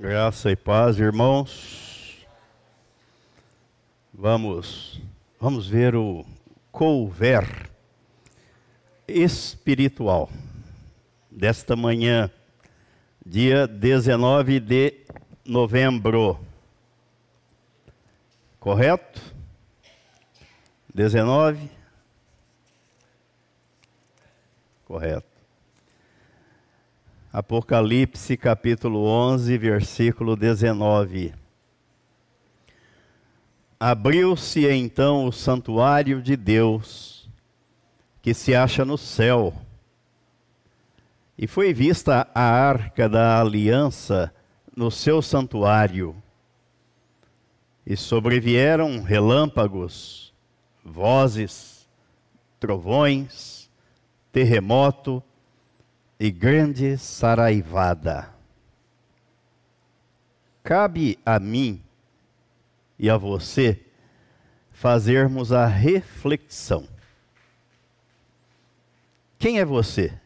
Graça e paz, irmãos. Vamos, vamos ver o couver espiritual desta manhã, dia 19 de novembro. Correto? 19? Correto. Apocalipse capítulo 11, versículo 19. Abriu-se então o santuário de Deus, que se acha no céu, e foi vista a arca da aliança no seu santuário. E sobrevieram relâmpagos, vozes, trovões, terremoto, e grande saraivada. Cabe a mim e a você fazermos a reflexão. Quem é você?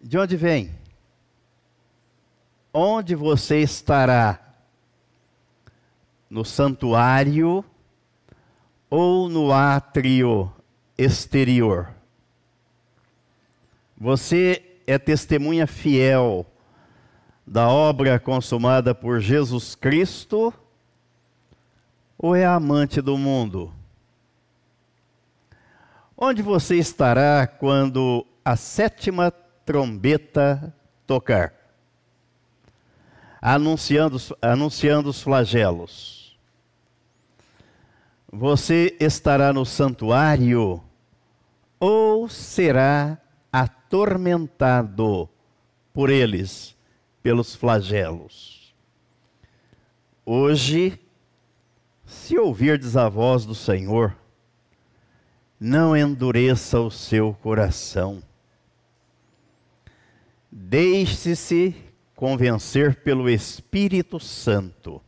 De onde vem? Onde você estará? No santuário ou no átrio exterior? Você é testemunha fiel da obra consumada por Jesus Cristo ou é amante do mundo? Onde você estará quando a sétima trombeta tocar? Anunciando, anunciando os flagelos. Você estará no santuário ou será atormentado por eles, pelos flagelos. Hoje, se ouvirdes a voz do Senhor, não endureça o seu coração. Deixe-se convencer pelo Espírito Santo.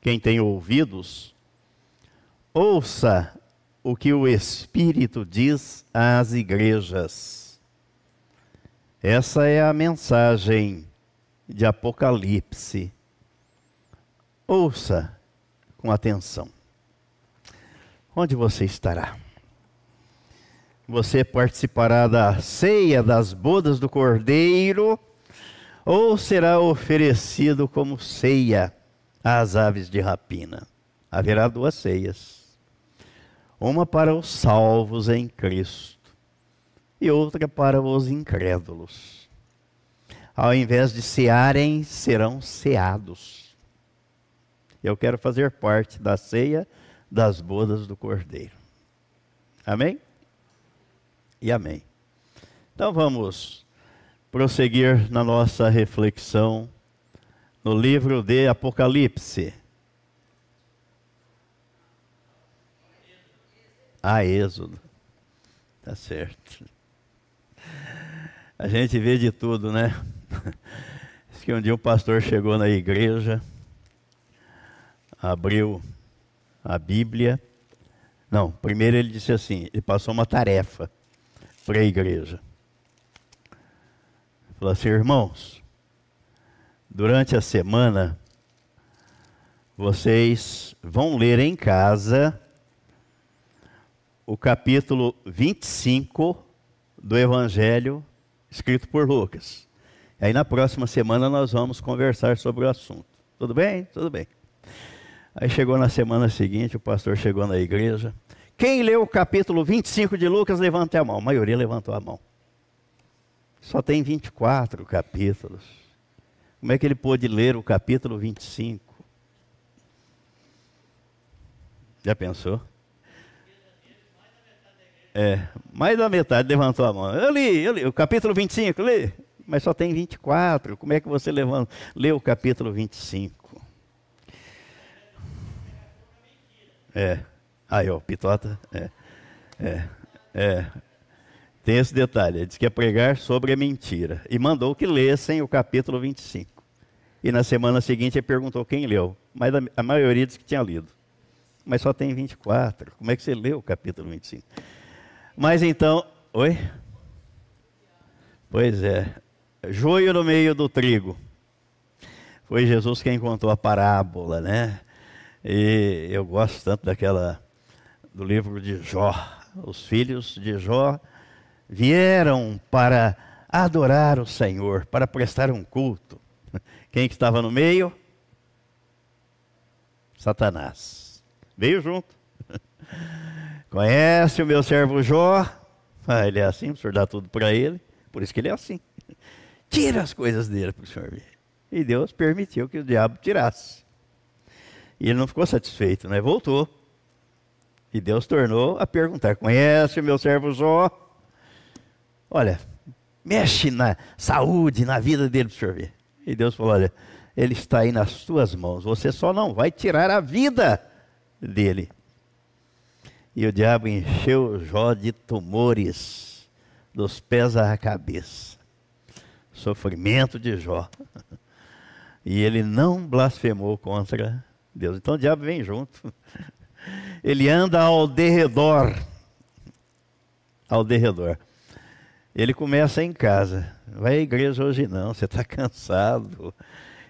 Quem tem ouvidos, ouça o que o Espírito diz às igrejas. Essa é a mensagem de Apocalipse. Ouça com atenção. Onde você estará? Você participará da ceia das bodas do Cordeiro ou será oferecido como ceia às aves de rapina? Haverá duas ceias uma para os salvos em Cristo e outra para os incrédulos. Ao invés de cearem, serão ceados. Eu quero fazer parte da ceia das bodas do Cordeiro. Amém? E amém. Então vamos prosseguir na nossa reflexão no livro de Apocalipse. A Êxodo. Tá certo. A gente vê de tudo, né? Diz que um dia um pastor chegou na igreja, abriu a Bíblia. Não, primeiro ele disse assim: ele passou uma tarefa para a igreja. Ele falou assim, irmãos, durante a semana, vocês vão ler em casa o capítulo 25 do Evangelho escrito por Lucas. Aí na próxima semana nós vamos conversar sobre o assunto. Tudo bem? Tudo bem. Aí chegou na semana seguinte, o pastor chegou na igreja. Quem leu o capítulo 25 de Lucas, levante a mão. A maioria levantou a mão. Só tem 24 capítulos. Como é que ele pôde ler o capítulo 25? Já pensou? É, mais da metade levantou a mão. Eu li, eu li o capítulo 25, li, mas só tem 24. Como é que você levanta, lê o capítulo 25? É. Aí, ó, Pitota. É. É. É. Tem esse detalhe. Ele disse que ia pregar sobre a mentira. E mandou que lessem o capítulo 25. E na semana seguinte ele perguntou quem leu. Mas a maioria disse que tinha lido. Mas só tem 24. Como é que você leu o capítulo 25? Mas então, oi? Pois é, joio no meio do trigo. Foi Jesus quem contou a parábola, né? E eu gosto tanto daquela do livro de Jó. Os filhos de Jó vieram para adorar o Senhor, para prestar um culto. Quem que estava no meio? Satanás. Veio junto. Conhece o meu servo Jó? Ah, ele é assim, o senhor dá tudo para ele, por isso que ele é assim. Tira as coisas dele para o senhor ver. E Deus permitiu que o diabo tirasse. E ele não ficou satisfeito, né? Voltou. E Deus tornou a perguntar: Conhece o meu servo Jó? Olha, mexe na saúde, na vida dele para o senhor ver. E Deus falou: Olha, ele está aí nas tuas mãos, você só não vai tirar a vida dele. E o diabo encheu Jó de tumores, dos pés à cabeça. Sofrimento de Jó. E ele não blasfemou contra Deus. Então o diabo vem junto. Ele anda ao derredor. Ao derredor. Ele começa em casa. Vai à igreja hoje não, você está cansado.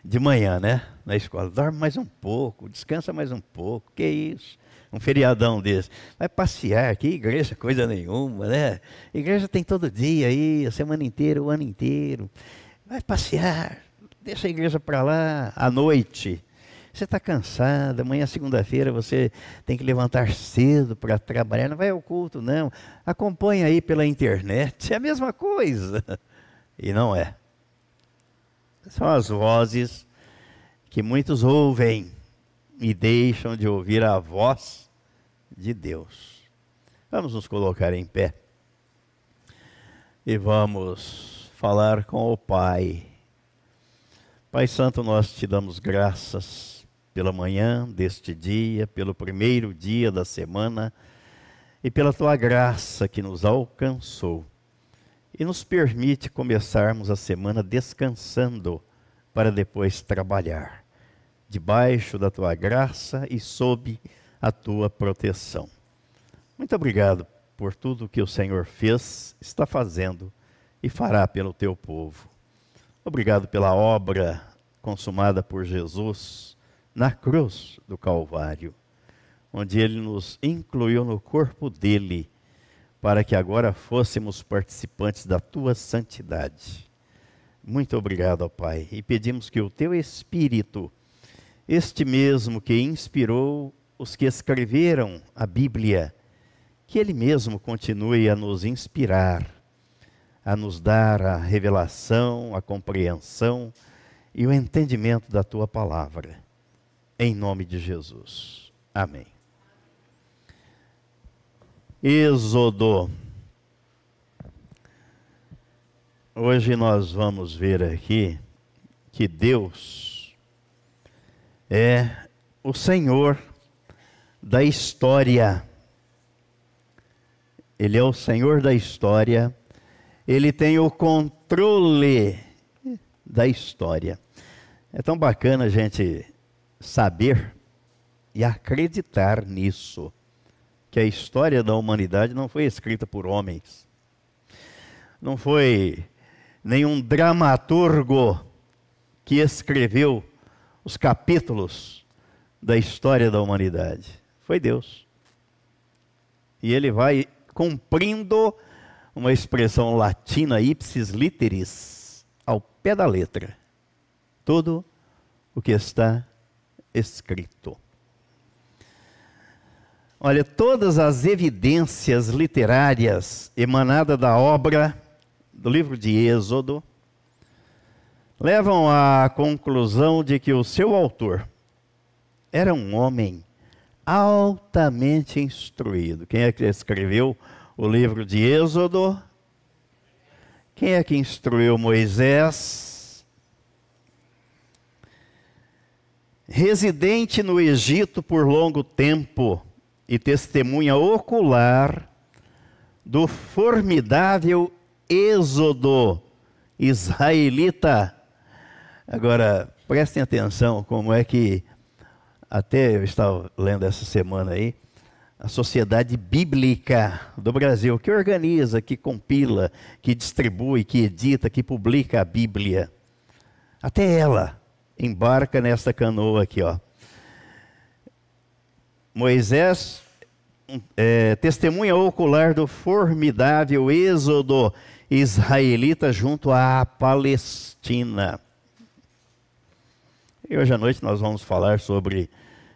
De manhã, né? Na escola. Dorme mais um pouco, descansa mais um pouco. Que isso? Um feriadão desse. Vai passear, que igreja, coisa nenhuma, né? Igreja tem todo dia aí, a semana inteira, o ano inteiro. Vai passear, deixa a igreja para lá à noite. Você está cansado, amanhã, segunda-feira, você tem que levantar cedo para trabalhar. Não vai ao culto, não. Acompanha aí pela internet. É a mesma coisa. E não é. São as vozes que muitos ouvem e deixam de ouvir a voz de Deus. Vamos nos colocar em pé e vamos falar com o Pai. Pai Santo, nós te damos graças pela manhã deste dia, pelo primeiro dia da semana e pela tua graça que nos alcançou e nos permite começarmos a semana descansando para depois trabalhar, debaixo da tua graça e sob a tua proteção. Muito obrigado por tudo que o Senhor fez, está fazendo e fará pelo teu povo. Obrigado pela obra consumada por Jesus na cruz do Calvário, onde ele nos incluiu no corpo dele, para que agora fôssemos participantes da tua santidade. Muito obrigado, Pai, e pedimos que o teu Espírito, este mesmo que inspirou os que escreveram a Bíblia, que ele mesmo continue a nos inspirar, a nos dar a revelação, a compreensão e o entendimento da tua palavra em nome de Jesus. Amém. Êxodo. Hoje nós vamos ver aqui que Deus é o Senhor da história. Ele é o Senhor da história. Ele tem o controle da história. É tão bacana a gente saber e acreditar nisso, que a história da humanidade não foi escrita por homens, não foi nenhum dramaturgo que escreveu os capítulos da história da humanidade, foi Deus. E ele vai cumprindo uma expressão latina ipsis literis ao pé da letra. Tudo o que está escrito. Olha, todas as evidências literárias emanadas da obra do livro de Êxodo levam à conclusão de que o seu autor era um homem altamente instruído. Quem é que escreveu o livro de Êxodo? Quem é que instruiu Moisés? residente no Egito por longo tempo e testemunha ocular do formidável êxodo israelita. Agora, prestem atenção como é que, até eu estava lendo essa semana aí, a Sociedade Bíblica do Brasil, que organiza, que compila, que distribui, que edita, que publica a Bíblia. Até ela embarca nesta canoa aqui, ó. Moisés, é, testemunha ocular do formidável êxodo israelita junto à Palestina. E hoje à noite nós vamos falar sobre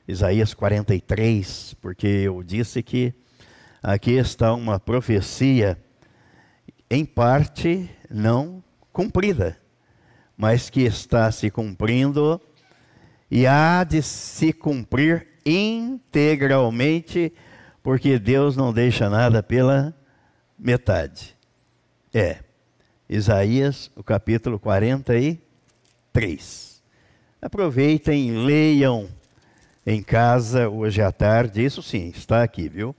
Isaías 43, porque eu disse que aqui está uma profecia, em parte não cumprida, mas que está se cumprindo e há de se cumprir integralmente, porque Deus não deixa nada pela metade. É, Isaías, o capítulo 43. Aproveitem, leiam em casa hoje à tarde, isso sim, está aqui, viu?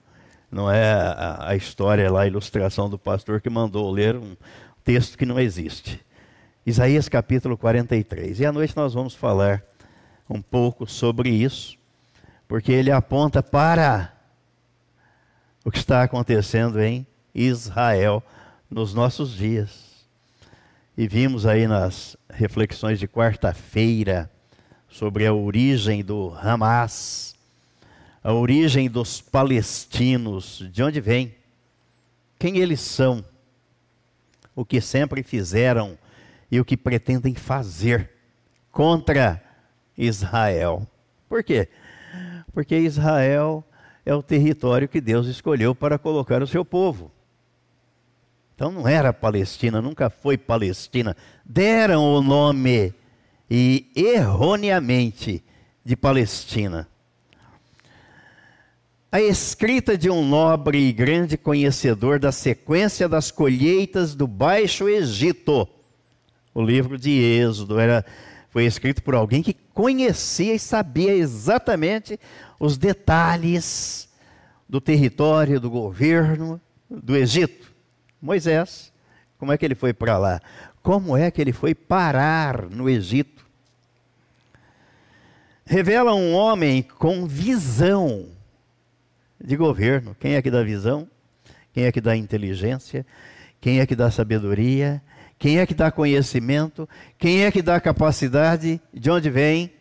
Não é a, a história lá, a ilustração do pastor que mandou ler um texto que não existe. Isaías capítulo 43. E à noite nós vamos falar um pouco sobre isso porque ele aponta para o que está acontecendo em Israel nos nossos dias. E vimos aí nas reflexões de quarta-feira sobre a origem do Hamas, a origem dos palestinos, de onde vem, quem eles são, o que sempre fizeram e o que pretendem fazer contra Israel. Por quê? porque Israel é o território que Deus escolheu para colocar o seu povo. Então não era Palestina, nunca foi Palestina. Deram o nome e erroneamente de Palestina. A escrita de um nobre e grande conhecedor da sequência das colheitas do Baixo Egito. O livro de Êxodo era foi escrito por alguém que conhecia e sabia exatamente os detalhes do território, do governo do Egito. Moisés, como é que ele foi para lá? Como é que ele foi parar no Egito? Revela um homem com visão de governo. Quem é que dá visão? Quem é que dá inteligência? Quem é que dá sabedoria? Quem é que dá conhecimento? Quem é que dá capacidade? De onde vem?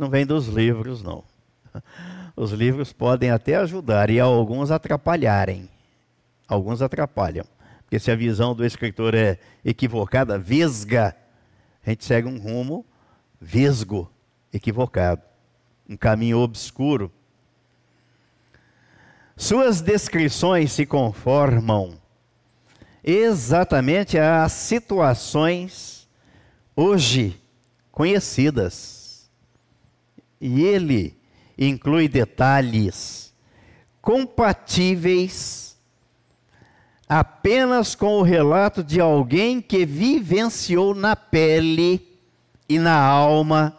não vem dos livros, não. Os livros podem até ajudar e alguns atrapalharem. Alguns atrapalham. Porque se a visão do escritor é equivocada, vesga, a gente segue um rumo vesgo, equivocado, um caminho obscuro. Suas descrições se conformam exatamente às situações hoje conhecidas e ele inclui detalhes compatíveis apenas com o relato de alguém que vivenciou na pele e na alma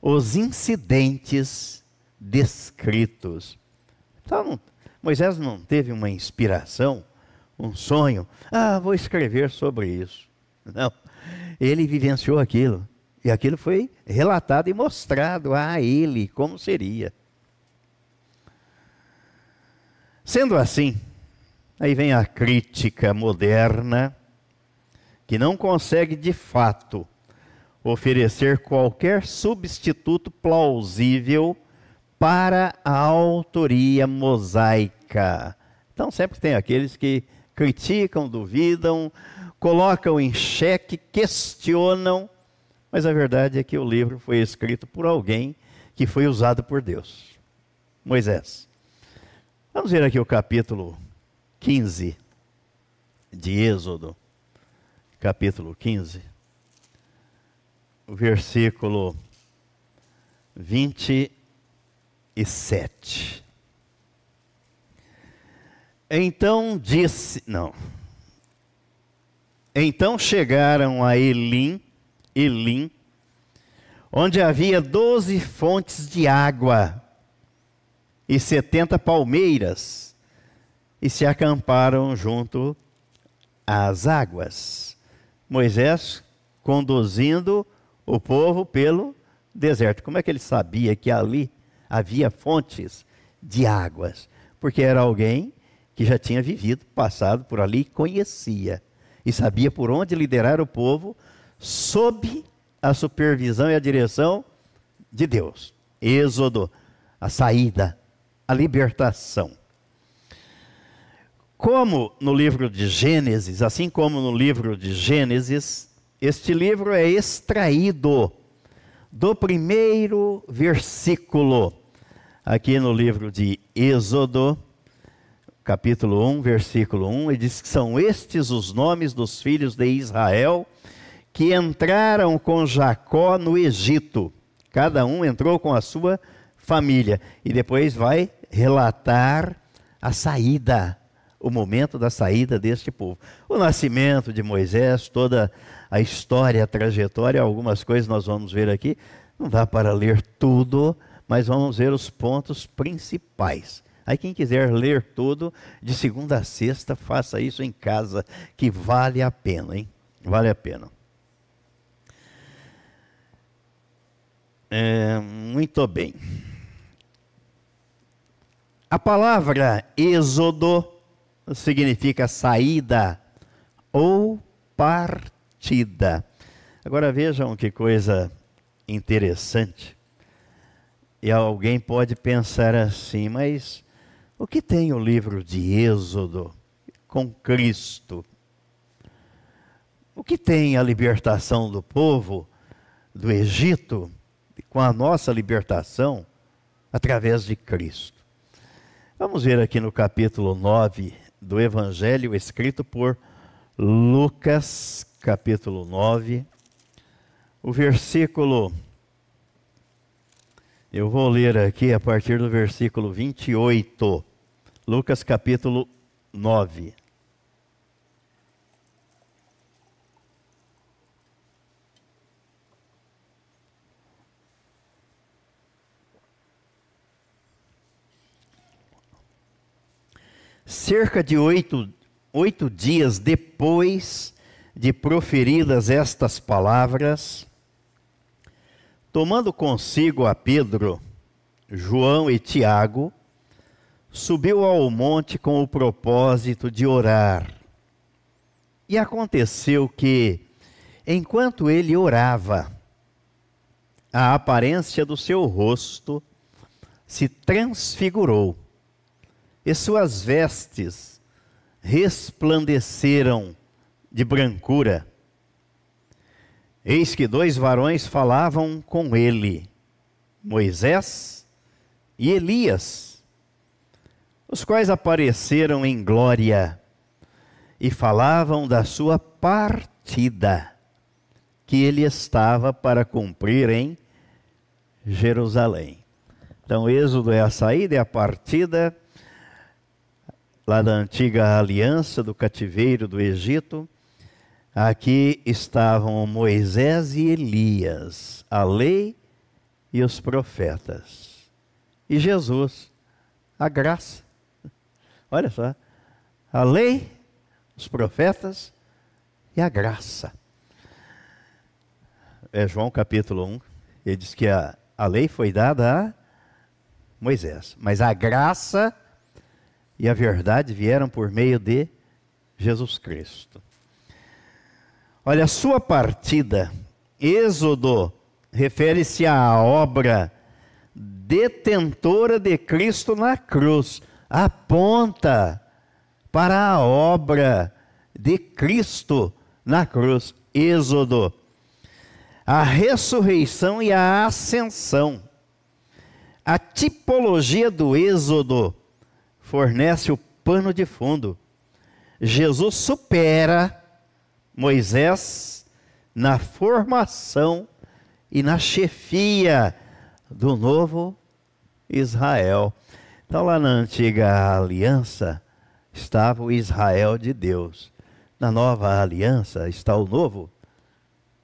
os incidentes descritos. Então, Moisés não teve uma inspiração, um sonho, ah, vou escrever sobre isso. Não, ele vivenciou aquilo. E aquilo foi relatado e mostrado a ele como seria. Sendo assim, aí vem a crítica moderna, que não consegue de fato oferecer qualquer substituto plausível para a autoria mosaica. Então, sempre tem aqueles que criticam, duvidam, colocam em xeque, questionam mas a verdade é que o livro foi escrito por alguém que foi usado por Deus Moisés. Vamos ver aqui o capítulo 15 de Êxodo. Capítulo 15. O versículo 27. Então disse. Não. Então chegaram a Elim Elim, onde havia doze fontes de água e setenta palmeiras, e se acamparam junto às águas. Moisés conduzindo o povo pelo deserto. Como é que ele sabia que ali havia fontes de águas? Porque era alguém que já tinha vivido, passado por ali, conhecia e sabia por onde liderar o povo sob a supervisão e a direção de Deus. Êxodo, a saída, a libertação. Como no livro de Gênesis, assim como no livro de Gênesis, este livro é extraído do primeiro versículo, aqui no livro de Êxodo, capítulo 1, versículo 1, ele diz que são estes os nomes dos filhos de Israel que entraram com Jacó no Egito. Cada um entrou com a sua família. E depois vai relatar a saída, o momento da saída deste povo. O nascimento de Moisés, toda a história, a trajetória, algumas coisas nós vamos ver aqui. Não dá para ler tudo, mas vamos ver os pontos principais. Aí quem quiser ler tudo, de segunda a sexta, faça isso em casa, que vale a pena, hein? Vale a pena. É, muito bem. A palavra êxodo significa saída ou partida. Agora vejam que coisa interessante. E alguém pode pensar assim, mas o que tem o livro de Êxodo com Cristo? O que tem a libertação do povo do Egito com a nossa libertação através de Cristo? Vamos ver aqui no capítulo 9 do Evangelho escrito por Lucas, capítulo 9, o versículo. Eu vou ler aqui a partir do versículo 28. Lucas capítulo 9. Cerca de oito, oito dias depois de proferidas estas palavras, tomando consigo a Pedro, João e Tiago, subiu ao monte com o propósito de orar. E aconteceu que, enquanto ele orava, a aparência do seu rosto se transfigurou, e suas vestes resplandeceram de brancura. Eis que dois varões falavam com ele, Moisés e Elias os quais apareceram em glória e falavam da sua partida, que ele estava para cumprir em Jerusalém. Então, Êxodo é a saída, é a partida lá da antiga aliança do cativeiro do Egito. Aqui estavam Moisés e Elias, a lei e os profetas. E Jesus, a graça. Olha só. A lei, os profetas e a graça. É João capítulo 1. Ele diz que a, a lei foi dada a Moisés, mas a graça e a verdade vieram por meio de Jesus Cristo. Olha, a sua partida, Êxodo, refere-se à obra detentora de Cristo na cruz aponta para a obra de Cristo na cruz. Êxodo. A ressurreição e a ascensão. A tipologia do Êxodo fornece o pano de fundo. Jesus supera Moisés na formação e na chefia do novo Israel. Então, lá na antiga aliança estava o Israel de Deus. Na nova aliança está o novo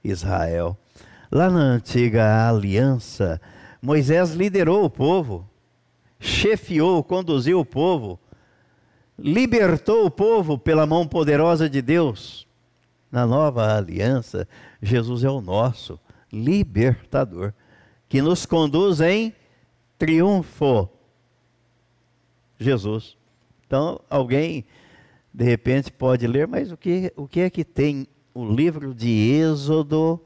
Israel. Lá na antiga aliança, Moisés liderou o povo, chefiou, conduziu o povo, libertou o povo pela mão poderosa de Deus. Na nova aliança, Jesus é o nosso libertador, que nos conduz em triunfo Jesus. Então, alguém de repente pode ler, mas o que, o que é que tem o livro de Êxodo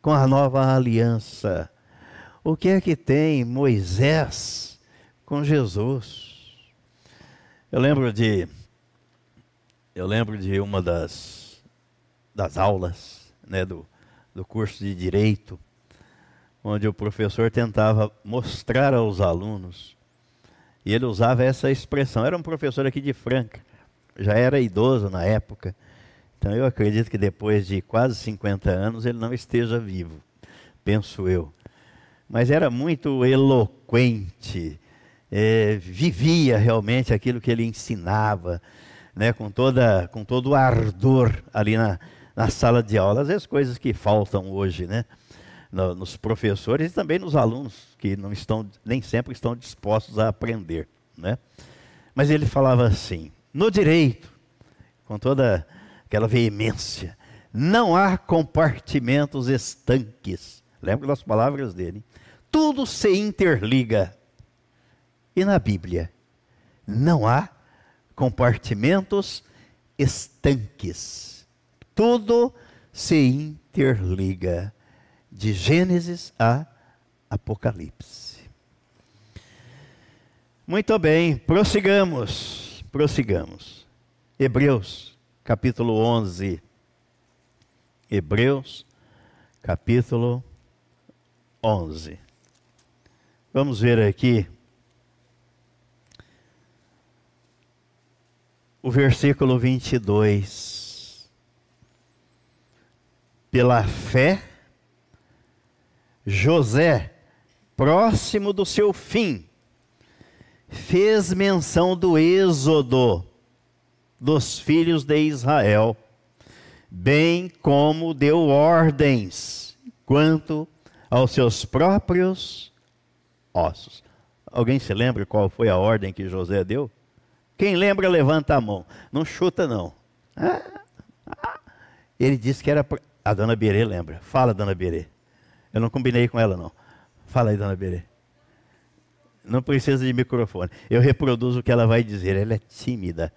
com a nova aliança. O que é que tem Moisés com Jesus? Eu lembro de eu lembro de uma das das aulas, né, do, do curso de direito, onde o professor tentava mostrar aos alunos e ele usava essa expressão. Era um professor aqui de Franca, já era idoso na época. Então eu acredito que depois de quase 50 anos ele não esteja vivo, penso eu. Mas era muito eloquente, é, vivia realmente aquilo que ele ensinava, né, com, toda, com todo o ardor ali na, na sala de aula. Às vezes coisas que faltam hoje, né? no, nos professores e também nos alunos, que não estão, nem sempre estão dispostos a aprender. Né? Mas ele falava assim: no direito, com toda aquela veemência, não há compartimentos estanques. Lembra das palavras dele? Tudo se interliga. E na Bíblia, não há compartimentos estanques. Tudo se interliga de Gênesis a Apocalipse. Muito bem, prossigamos, prossigamos. Hebreus, capítulo 11. Hebreus, capítulo 11. Vamos ver aqui o versículo 22. Pela fé, José, próximo do seu fim, fez menção do êxodo dos filhos de Israel, bem como deu ordens quanto aos seus próprios ossos. Alguém se lembra qual foi a ordem que José deu? Quem lembra, levanta a mão. Não chuta, não. Ah, ah. Ele disse que era. A dona Berê lembra. Fala, dona Berê. Eu não combinei com ela, não. Fala aí, dona Berê. Não precisa de microfone. Eu reproduzo o que ela vai dizer. Ela é tímida.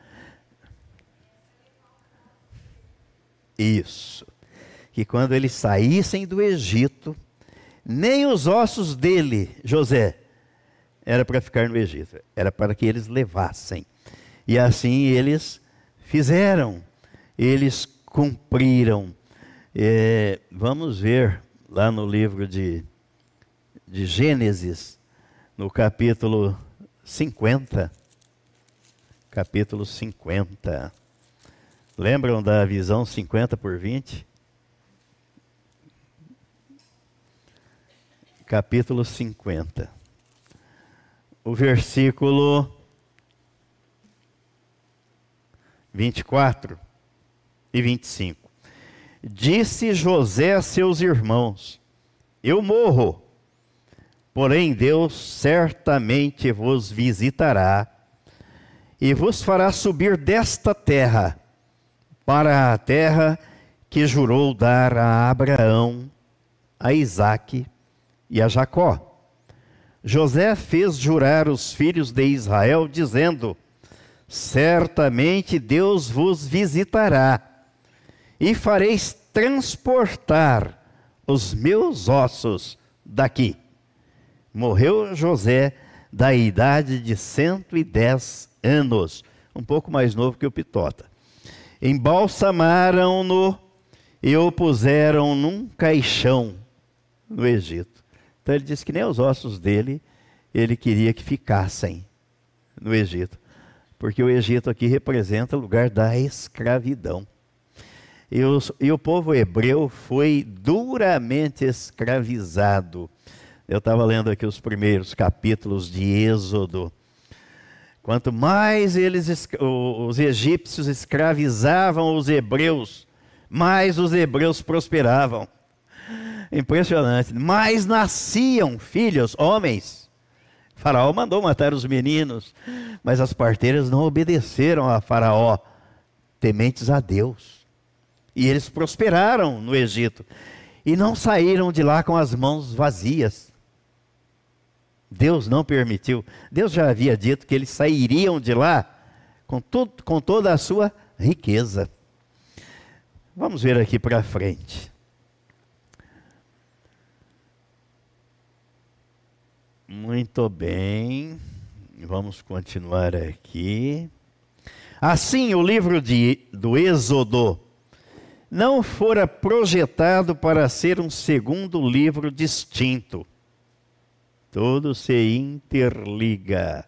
Isso. Que quando eles saíssem do Egito, nem os ossos dele, José, era para ficar no Egito. Era para que eles levassem. E assim eles fizeram. Eles cumpriram. É, vamos ver lá no livro de, de Gênesis, no capítulo 50. Capítulo 50. Lembram da visão 50 por 20? Capítulo 50. O versículo 24 e 25. Disse José a seus irmãos: Eu morro, porém Deus certamente vos visitará e vos fará subir desta terra para a terra que jurou dar a Abraão, a Isaque e a Jacó. José fez jurar os filhos de Israel, dizendo: Certamente Deus vos visitará e fareis transportar os meus ossos daqui. Morreu José da idade de 110 anos, um pouco mais novo que o Pitota. Embalsamaram-no e o puseram num caixão no Egito. Então ele disse que nem os ossos dele ele queria que ficassem no Egito, porque o Egito aqui representa o lugar da escravidão. E, os, e o povo hebreu foi duramente escravizado. Eu estava lendo aqui os primeiros capítulos de Êxodo. Quanto mais eles, os egípcios escravizavam os hebreus, mais os hebreus prosperavam. Impressionante. Mais nasciam filhos, homens. faraó mandou matar os meninos, mas as parteiras não obedeceram a Faraó, tementes a Deus. E eles prosperaram no Egito. E não saíram de lá com as mãos vazias. Deus não permitiu. Deus já havia dito que eles sairiam de lá com, tudo, com toda a sua riqueza. Vamos ver aqui para frente. Muito bem. Vamos continuar aqui. Assim, o livro de, do Êxodo não fora projetado para ser um segundo livro distinto. Tudo se interliga.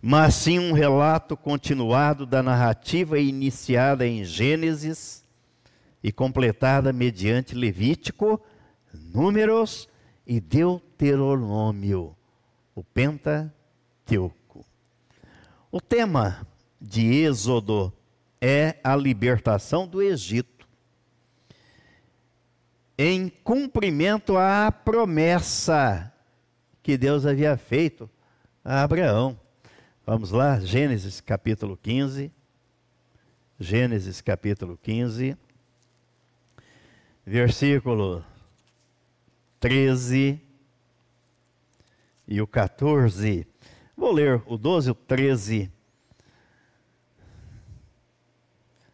Mas sim um relato continuado da narrativa iniciada em Gênesis e completada mediante Levítico, Números e Deuteronômio, o Pentateuco. O tema de Êxodo é a libertação do Egito. Em cumprimento à promessa que Deus havia feito a Abraão. Vamos lá, Gênesis capítulo 15. Gênesis capítulo 15, versículo 13 e o 14. Vou ler o 12 e o 13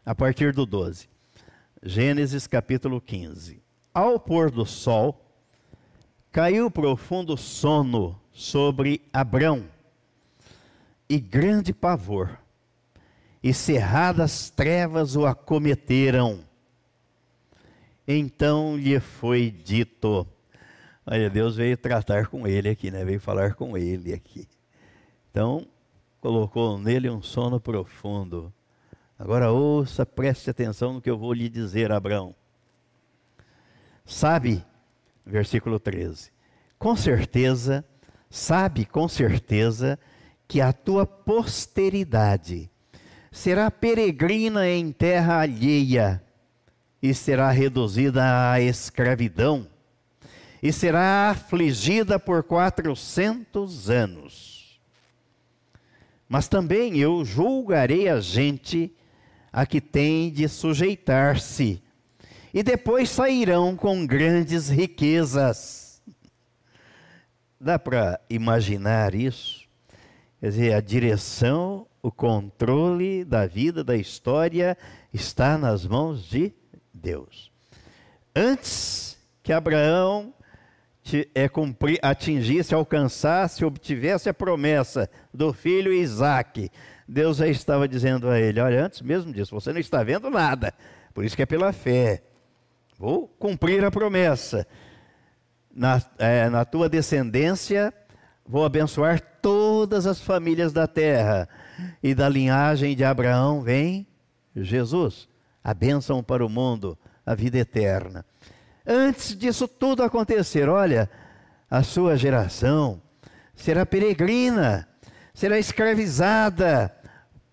a partir do 12. Gênesis capítulo 15. Ao pôr do sol, caiu profundo sono sobre Abrão, e grande pavor, e cerradas trevas o acometeram. Então lhe foi dito: Olha, Deus veio tratar com ele aqui, né? Veio falar com ele aqui. Então, colocou nele um sono profundo. Agora ouça, preste atenção no que eu vou lhe dizer, Abraão. Sabe, versículo 13, com certeza, sabe com certeza que a tua posteridade será peregrina em terra alheia e será reduzida à escravidão e será afligida por quatrocentos anos. Mas também eu julgarei a gente a que tem de sujeitar-se, e depois sairão com grandes riquezas. Dá para imaginar isso? Quer dizer, a direção, o controle da vida, da história, está nas mãos de Deus. Antes que Abraão é, atingisse, alcançasse, obtivesse a promessa do filho Isaac, Deus já estava dizendo a ele: Olha, antes mesmo disso, você não está vendo nada, por isso que é pela fé. Vou cumprir a promessa. Na, é, na tua descendência, vou abençoar todas as famílias da terra. E da linhagem de Abraão vem Jesus, a bênção para o mundo, a vida eterna. Antes disso tudo acontecer, olha, a sua geração será peregrina, será escravizada,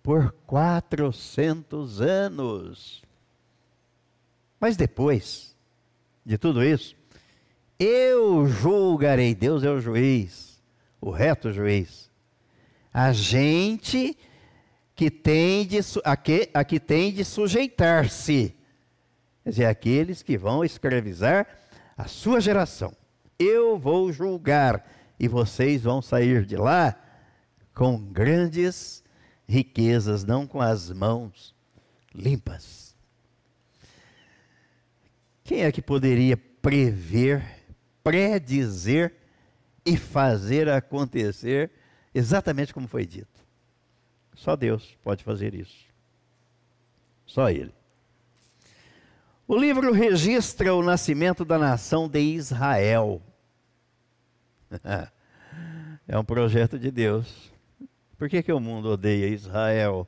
por 400 anos. Mas depois de tudo isso, eu julgarei, Deus é o juiz, o reto juiz, a gente que tem de, a que, a que tem de sujeitar-se, quer dizer, aqueles que vão escravizar a sua geração. Eu vou julgar e vocês vão sair de lá com grandes riquezas, não com as mãos limpas. Quem é que poderia prever, predizer e fazer acontecer exatamente como foi dito? Só Deus pode fazer isso. Só Ele. O livro registra o nascimento da nação de Israel. É um projeto de Deus. Por que, que o mundo odeia Israel?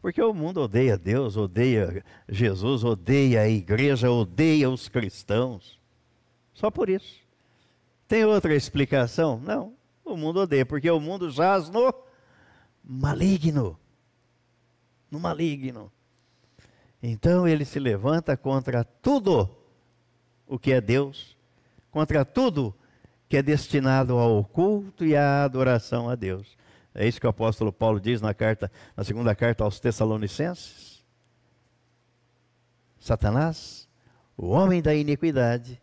Porque o mundo odeia Deus, odeia Jesus, odeia a igreja, odeia os cristãos. Só por isso. Tem outra explicação? Não. O mundo odeia, porque o mundo jaz no maligno. No maligno. Então ele se levanta contra tudo o que é Deus, contra tudo que é destinado ao culto e à adoração a Deus. É isso que o apóstolo Paulo diz na carta, na segunda carta aos Tessalonicenses. Satanás, o homem da iniquidade,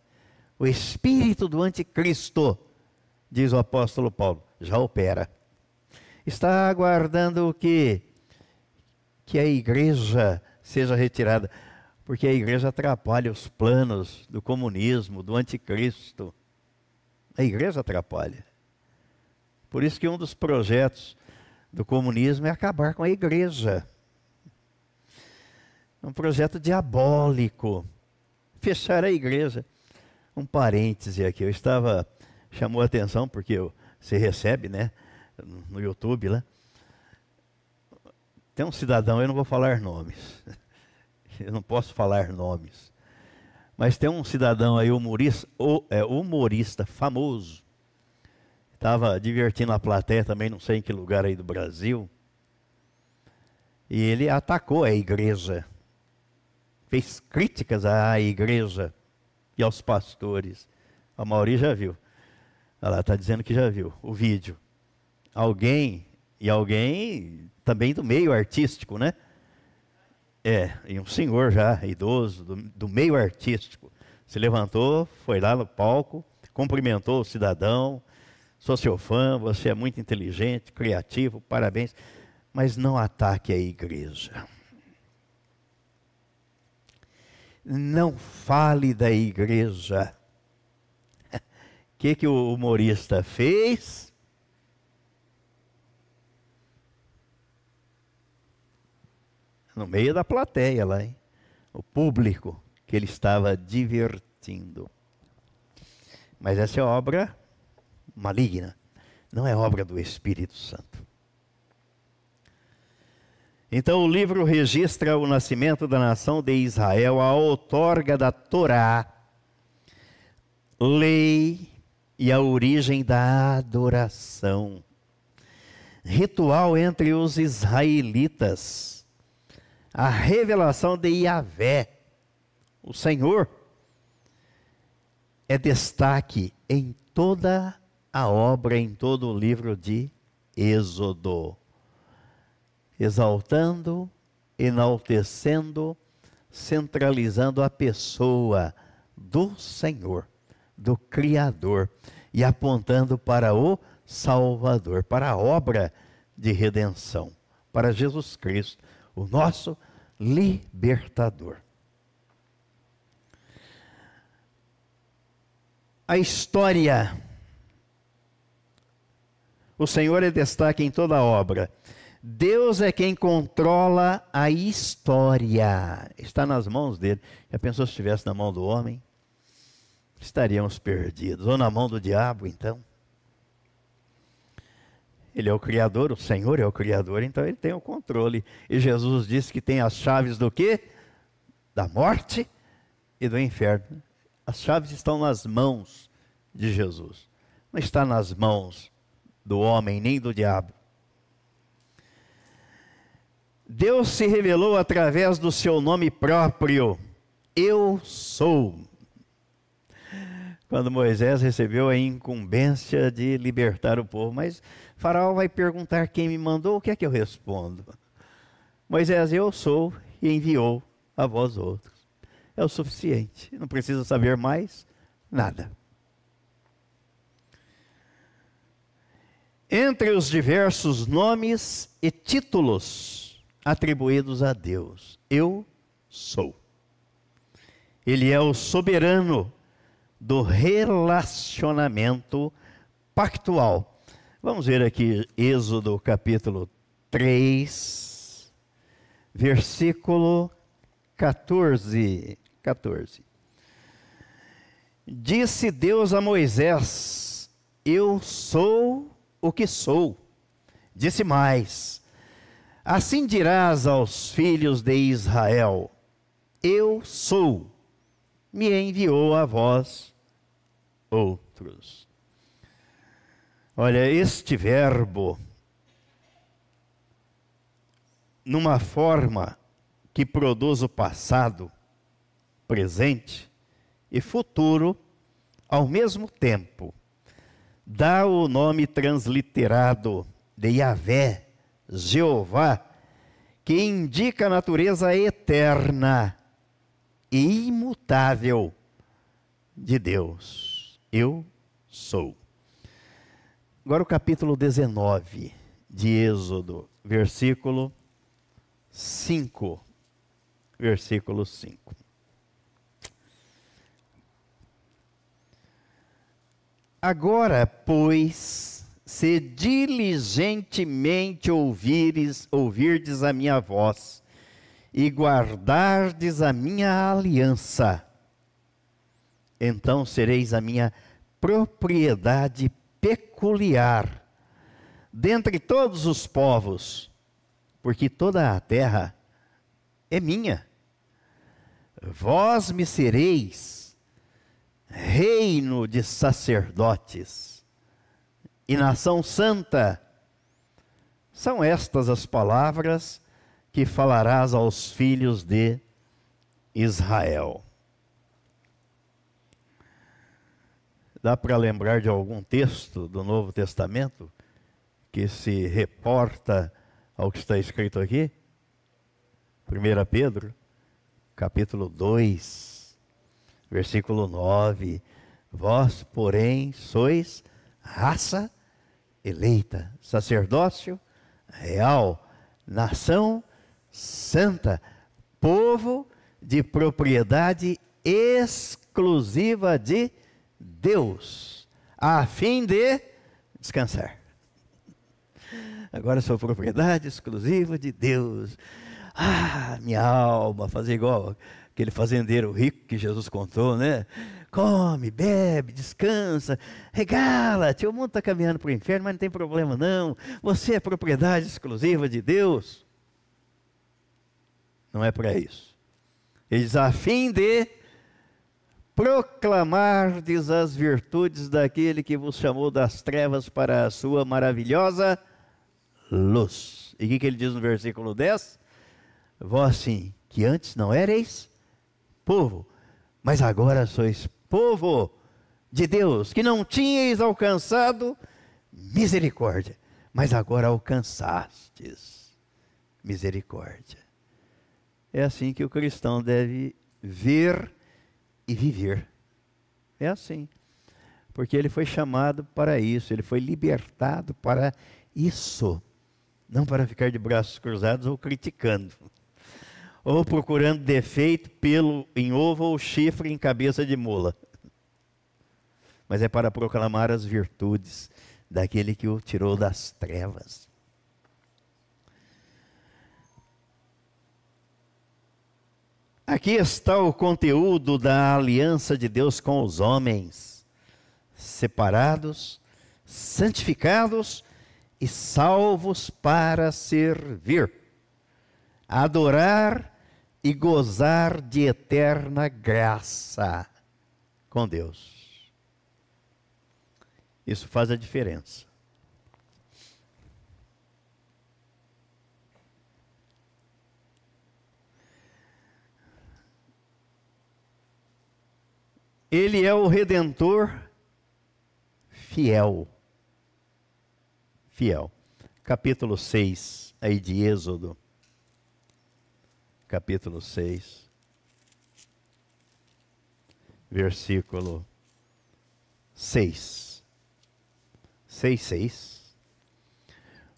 o espírito do anticristo, diz o apóstolo Paulo, já opera. Está aguardando o que? Que a igreja seja retirada, porque a igreja atrapalha os planos do comunismo, do anticristo. A igreja atrapalha. Por isso que um dos projetos do comunismo é acabar com a igreja. Um projeto diabólico. Fechar a igreja. Um parêntese aqui, eu estava, chamou a atenção, porque você recebe, né, no YouTube lá. Tem um cidadão, eu não vou falar nomes. Eu não posso falar nomes. Mas tem um cidadão aí, humorista, é, humorista famoso. Estava divertindo a plateia também, não sei em que lugar aí do Brasil. E ele atacou a igreja fez críticas à igreja e aos pastores. A Mauri já viu. Ela está dizendo que já viu o vídeo. Alguém, e alguém também do meio artístico, né? É, e um senhor já, idoso, do, do meio artístico, se levantou, foi lá no palco, cumprimentou o cidadão, sou seu fã, você é muito inteligente, criativo, parabéns, mas não ataque a igreja não fale da igreja. O que, que o humorista fez? No meio da plateia lá, hein? o público que ele estava divertindo. Mas essa é obra maligna, não é obra do Espírito Santo. Então o livro registra o nascimento da nação de Israel, a outorga da Torá, lei e a origem da adoração. Ritual entre os israelitas, a revelação de Yahvé, o Senhor, é destaque em toda a obra, em todo o livro de Êxodo. Exaltando, enaltecendo, centralizando a pessoa do Senhor, do Criador e apontando para o Salvador, para a obra de redenção, para Jesus Cristo, o nosso libertador. A história. O Senhor é destaque em toda a obra. Deus é quem controla a história. Está nas mãos dele. Já pensou se estivesse na mão do homem? Estaríamos perdidos. Ou na mão do diabo, então? Ele é o Criador, o Senhor é o Criador, então ele tem o controle. E Jesus disse que tem as chaves do quê? Da morte e do inferno. As chaves estão nas mãos de Jesus. Não está nas mãos do homem nem do diabo. Deus se revelou através do seu nome próprio. Eu sou. Quando Moisés recebeu a incumbência de libertar o povo, mas Faraó vai perguntar quem me mandou, o que é que eu respondo? Moisés, eu sou e enviou a vós outros. É o suficiente, não precisa saber mais nada. Entre os diversos nomes e títulos atribuídos a Deus. Eu sou. Ele é o soberano do relacionamento pactual. Vamos ver aqui Êxodo capítulo 3, versículo 14. 14. Disse Deus a Moisés: Eu sou o que sou. Disse mais: Assim dirás aos filhos de Israel: Eu sou, me enviou a vós outros. Olha, este verbo, numa forma que produz o passado, presente e futuro ao mesmo tempo, dá o nome transliterado de Yahvé Jeová, que indica a natureza eterna e imutável de Deus. Eu sou. Agora o capítulo 19 de Êxodo, versículo 5. versículo 5. Agora, pois, se diligentemente ouvires, ouvirdes a minha voz e guardardes a minha aliança, então sereis a minha propriedade peculiar dentre todos os povos, porque toda a terra é minha. Vós me sereis reino de sacerdotes e nação santa. São estas as palavras que falarás aos filhos de Israel. Dá para lembrar de algum texto do Novo Testamento que se reporta ao que está escrito aqui? 1 Pedro, capítulo 2 versículo 9: Vós, porém, sois raça eleita, sacerdócio real, nação santa, povo de propriedade exclusiva de Deus, a fim de descansar. Agora sou propriedade exclusiva de Deus. Ah, minha alma, fazer igual aquele fazendeiro rico que Jesus contou, né? Come, bebe, descansa, regala-te. O mundo está caminhando para o inferno, mas não tem problema não. Você é propriedade exclusiva de Deus. Não é para isso. Ele diz, a fim de proclamardes as virtudes daquele que vos chamou das trevas para a sua maravilhosa luz. E o que, que ele diz no versículo 10? Vós sim, que antes não ereis povo, mas agora sois povo de Deus, que não tinhais alcançado misericórdia, mas agora alcançastes misericórdia. É assim que o cristão deve ver e viver. É assim. Porque ele foi chamado para isso, ele foi libertado para isso, não para ficar de braços cruzados ou criticando ou procurando defeito, pelo em ovo ou chifre em cabeça de mula. Mas é para proclamar as virtudes daquele que o tirou das trevas. Aqui está o conteúdo da aliança de Deus com os homens, separados, santificados e salvos para servir, adorar e gozar de eterna graça com Deus. Isso faz a diferença. Ele é o redentor fiel. Fiel. Capítulo 6 aí de Êxodo capítulo 6, versículo 6. 6, 6.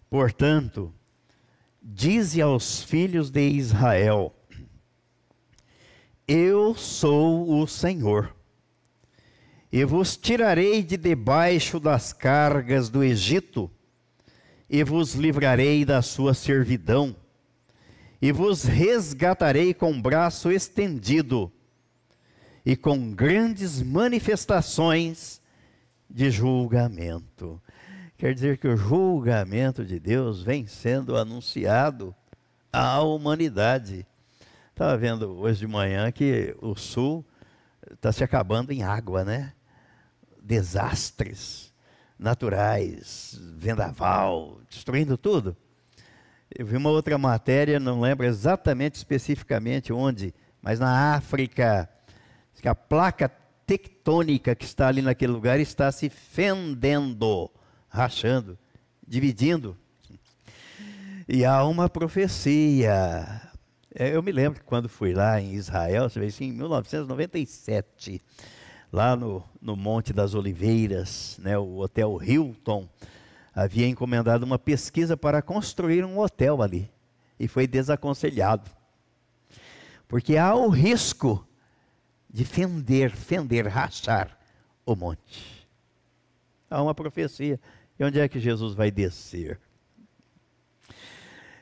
Portanto, dize aos filhos de Israel: Eu sou o Senhor, e vos tirarei de debaixo das cargas do Egito, e vos livrarei da sua servidão e vos resgatarei com braço estendido e com grandes manifestações de julgamento. Quer dizer que o julgamento de Deus vem sendo anunciado à humanidade. Estava vendo hoje de manhã que o sul está se acabando em água, né? Desastres naturais, vendaval, destruindo tudo. Eu vi uma outra matéria, não lembro exatamente especificamente onde, mas na África, que a placa tectônica que está ali naquele lugar está se fendendo, rachando, dividindo. E há uma profecia. É, eu me lembro que quando fui lá em Israel, você vê assim, em 1997, lá no, no Monte das Oliveiras, né, o Hotel Hilton, havia encomendado uma pesquisa para construir um hotel ali e foi desaconselhado. porque há o risco de fender, fender, rachar o monte. Há uma profecia. E onde é que Jesus vai descer?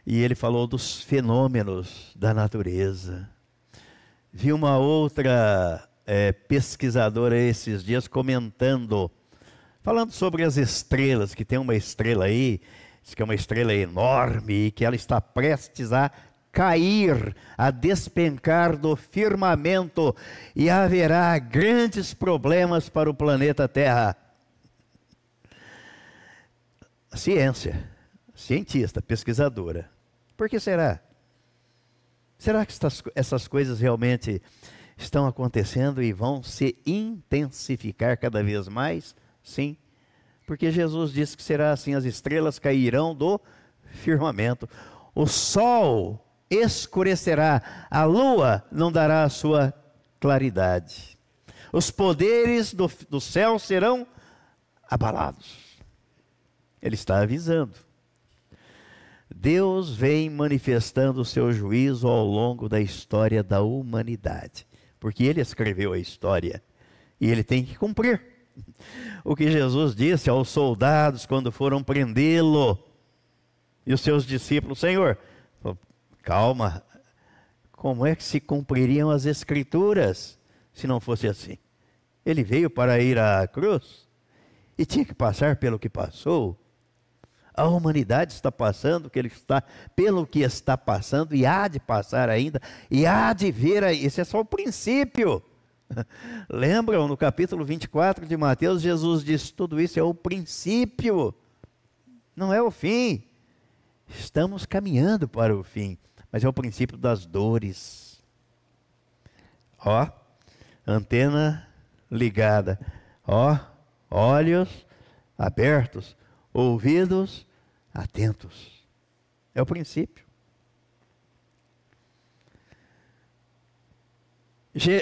E ele falou dos fenômenos da natureza. Vi uma outra é, pesquisadora esses dias comentando, falando sobre as estrelas, que tem uma estrela aí, diz que é uma estrela enorme e que ela está prestes a cair, a despencar do firmamento e haverá grandes problemas para o planeta Terra. Ciência, cientista, pesquisadora. Por que será? Será que essas coisas realmente estão acontecendo e vão se intensificar cada vez mais? Sim, porque Jesus disse que será assim: as estrelas cairão do firmamento, o sol escurecerá, a lua não dará a sua claridade, os poderes do, do céu serão abalados. Ele está avisando. Deus vem manifestando o seu juízo ao longo da história da humanidade, porque ele escreveu a história e ele tem que cumprir. O que Jesus disse aos soldados quando foram prendê-lo e os seus discípulos: Senhor, calma, como é que se cumpririam as Escrituras se não fosse assim? Ele veio para ir à cruz e tinha que passar pelo que passou. A humanidade está passando que ele está, pelo que está passando e há de passar ainda, e há de ver, esse é só o princípio. Lembram no capítulo 24 de Mateus, Jesus diz: tudo isso é o princípio, não é o fim. Estamos caminhando para o fim, mas é o princípio das dores. Ó, antena ligada, ó, olhos abertos, ouvidos atentos. É o princípio.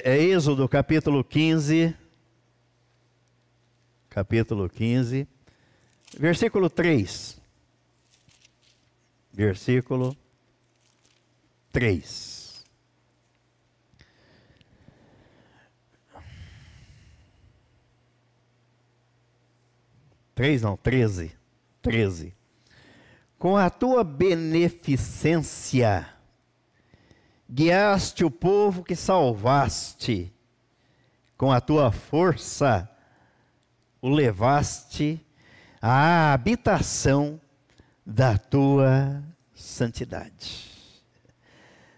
É Êxodo capítulo 15, capítulo 15, versículo 3. Versículo 3. Três não, treze. Treze. Com a tua beneficência, guiaste o povo que salvaste, com a tua força, o levaste à habitação da tua santidade.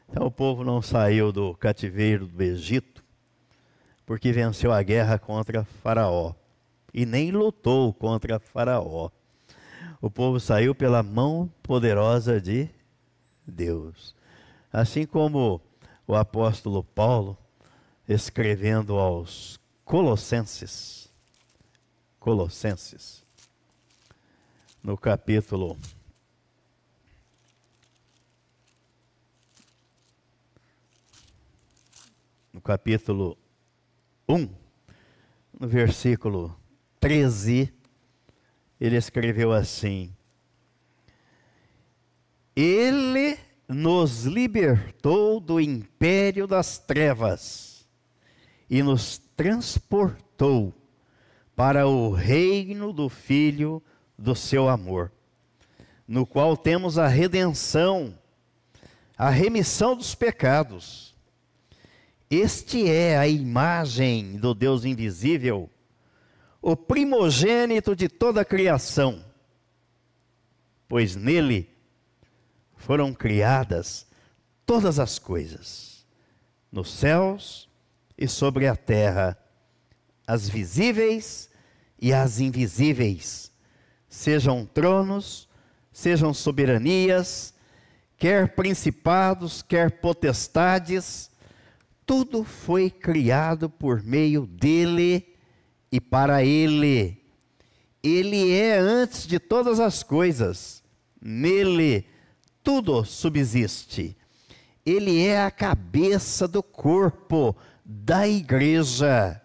Então o povo não saiu do cativeiro do Egito porque venceu a guerra contra Faraó e nem lutou contra Faraó o povo saiu pela mão poderosa de Deus. Assim como o apóstolo Paulo, escrevendo aos Colossenses, Colossenses, no capítulo no capítulo 1, no versículo 13, ele escreveu assim: Ele nos libertou do império das trevas e nos transportou para o reino do Filho do seu amor, no qual temos a redenção, a remissão dos pecados. Este é a imagem do Deus invisível o primogênito de toda a criação, pois nele foram criadas todas as coisas, nos céus e sobre a terra, as visíveis e as invisíveis, sejam tronos, sejam soberanias, quer principados, quer potestades, tudo foi criado por meio dele e para Ele. Ele é antes de todas as coisas, nele tudo subsiste. Ele é a cabeça do corpo da igreja.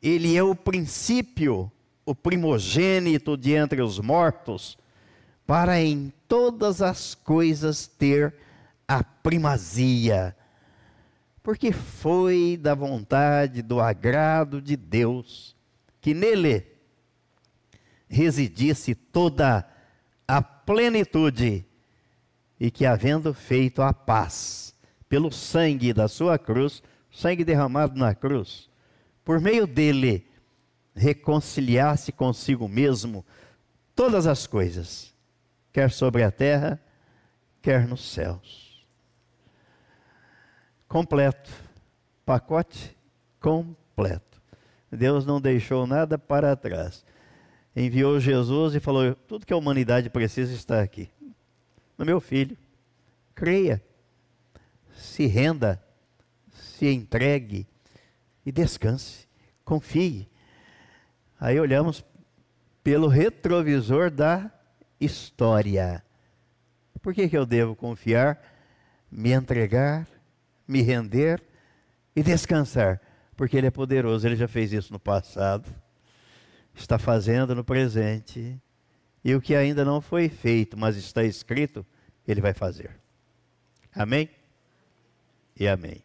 Ele é o princípio, o primogênito de entre os mortos, para em todas as coisas ter a primazia. Porque foi da vontade, do agrado de Deus, que nele residisse toda a plenitude, e que, havendo feito a paz pelo sangue da sua cruz, sangue derramado na cruz, por meio dele, reconciliasse consigo mesmo todas as coisas, quer sobre a terra, quer nos céus. Completo, pacote completo. Deus não deixou nada para trás. Enviou Jesus e falou: tudo que a humanidade precisa está aqui. No meu filho. Creia, se renda, se entregue e descanse, confie. Aí olhamos pelo retrovisor da história. Por que, que eu devo confiar, me entregar, me render e descansar? Porque Ele é poderoso, Ele já fez isso no passado, está fazendo no presente, e o que ainda não foi feito, mas está escrito, Ele vai fazer. Amém? E amém.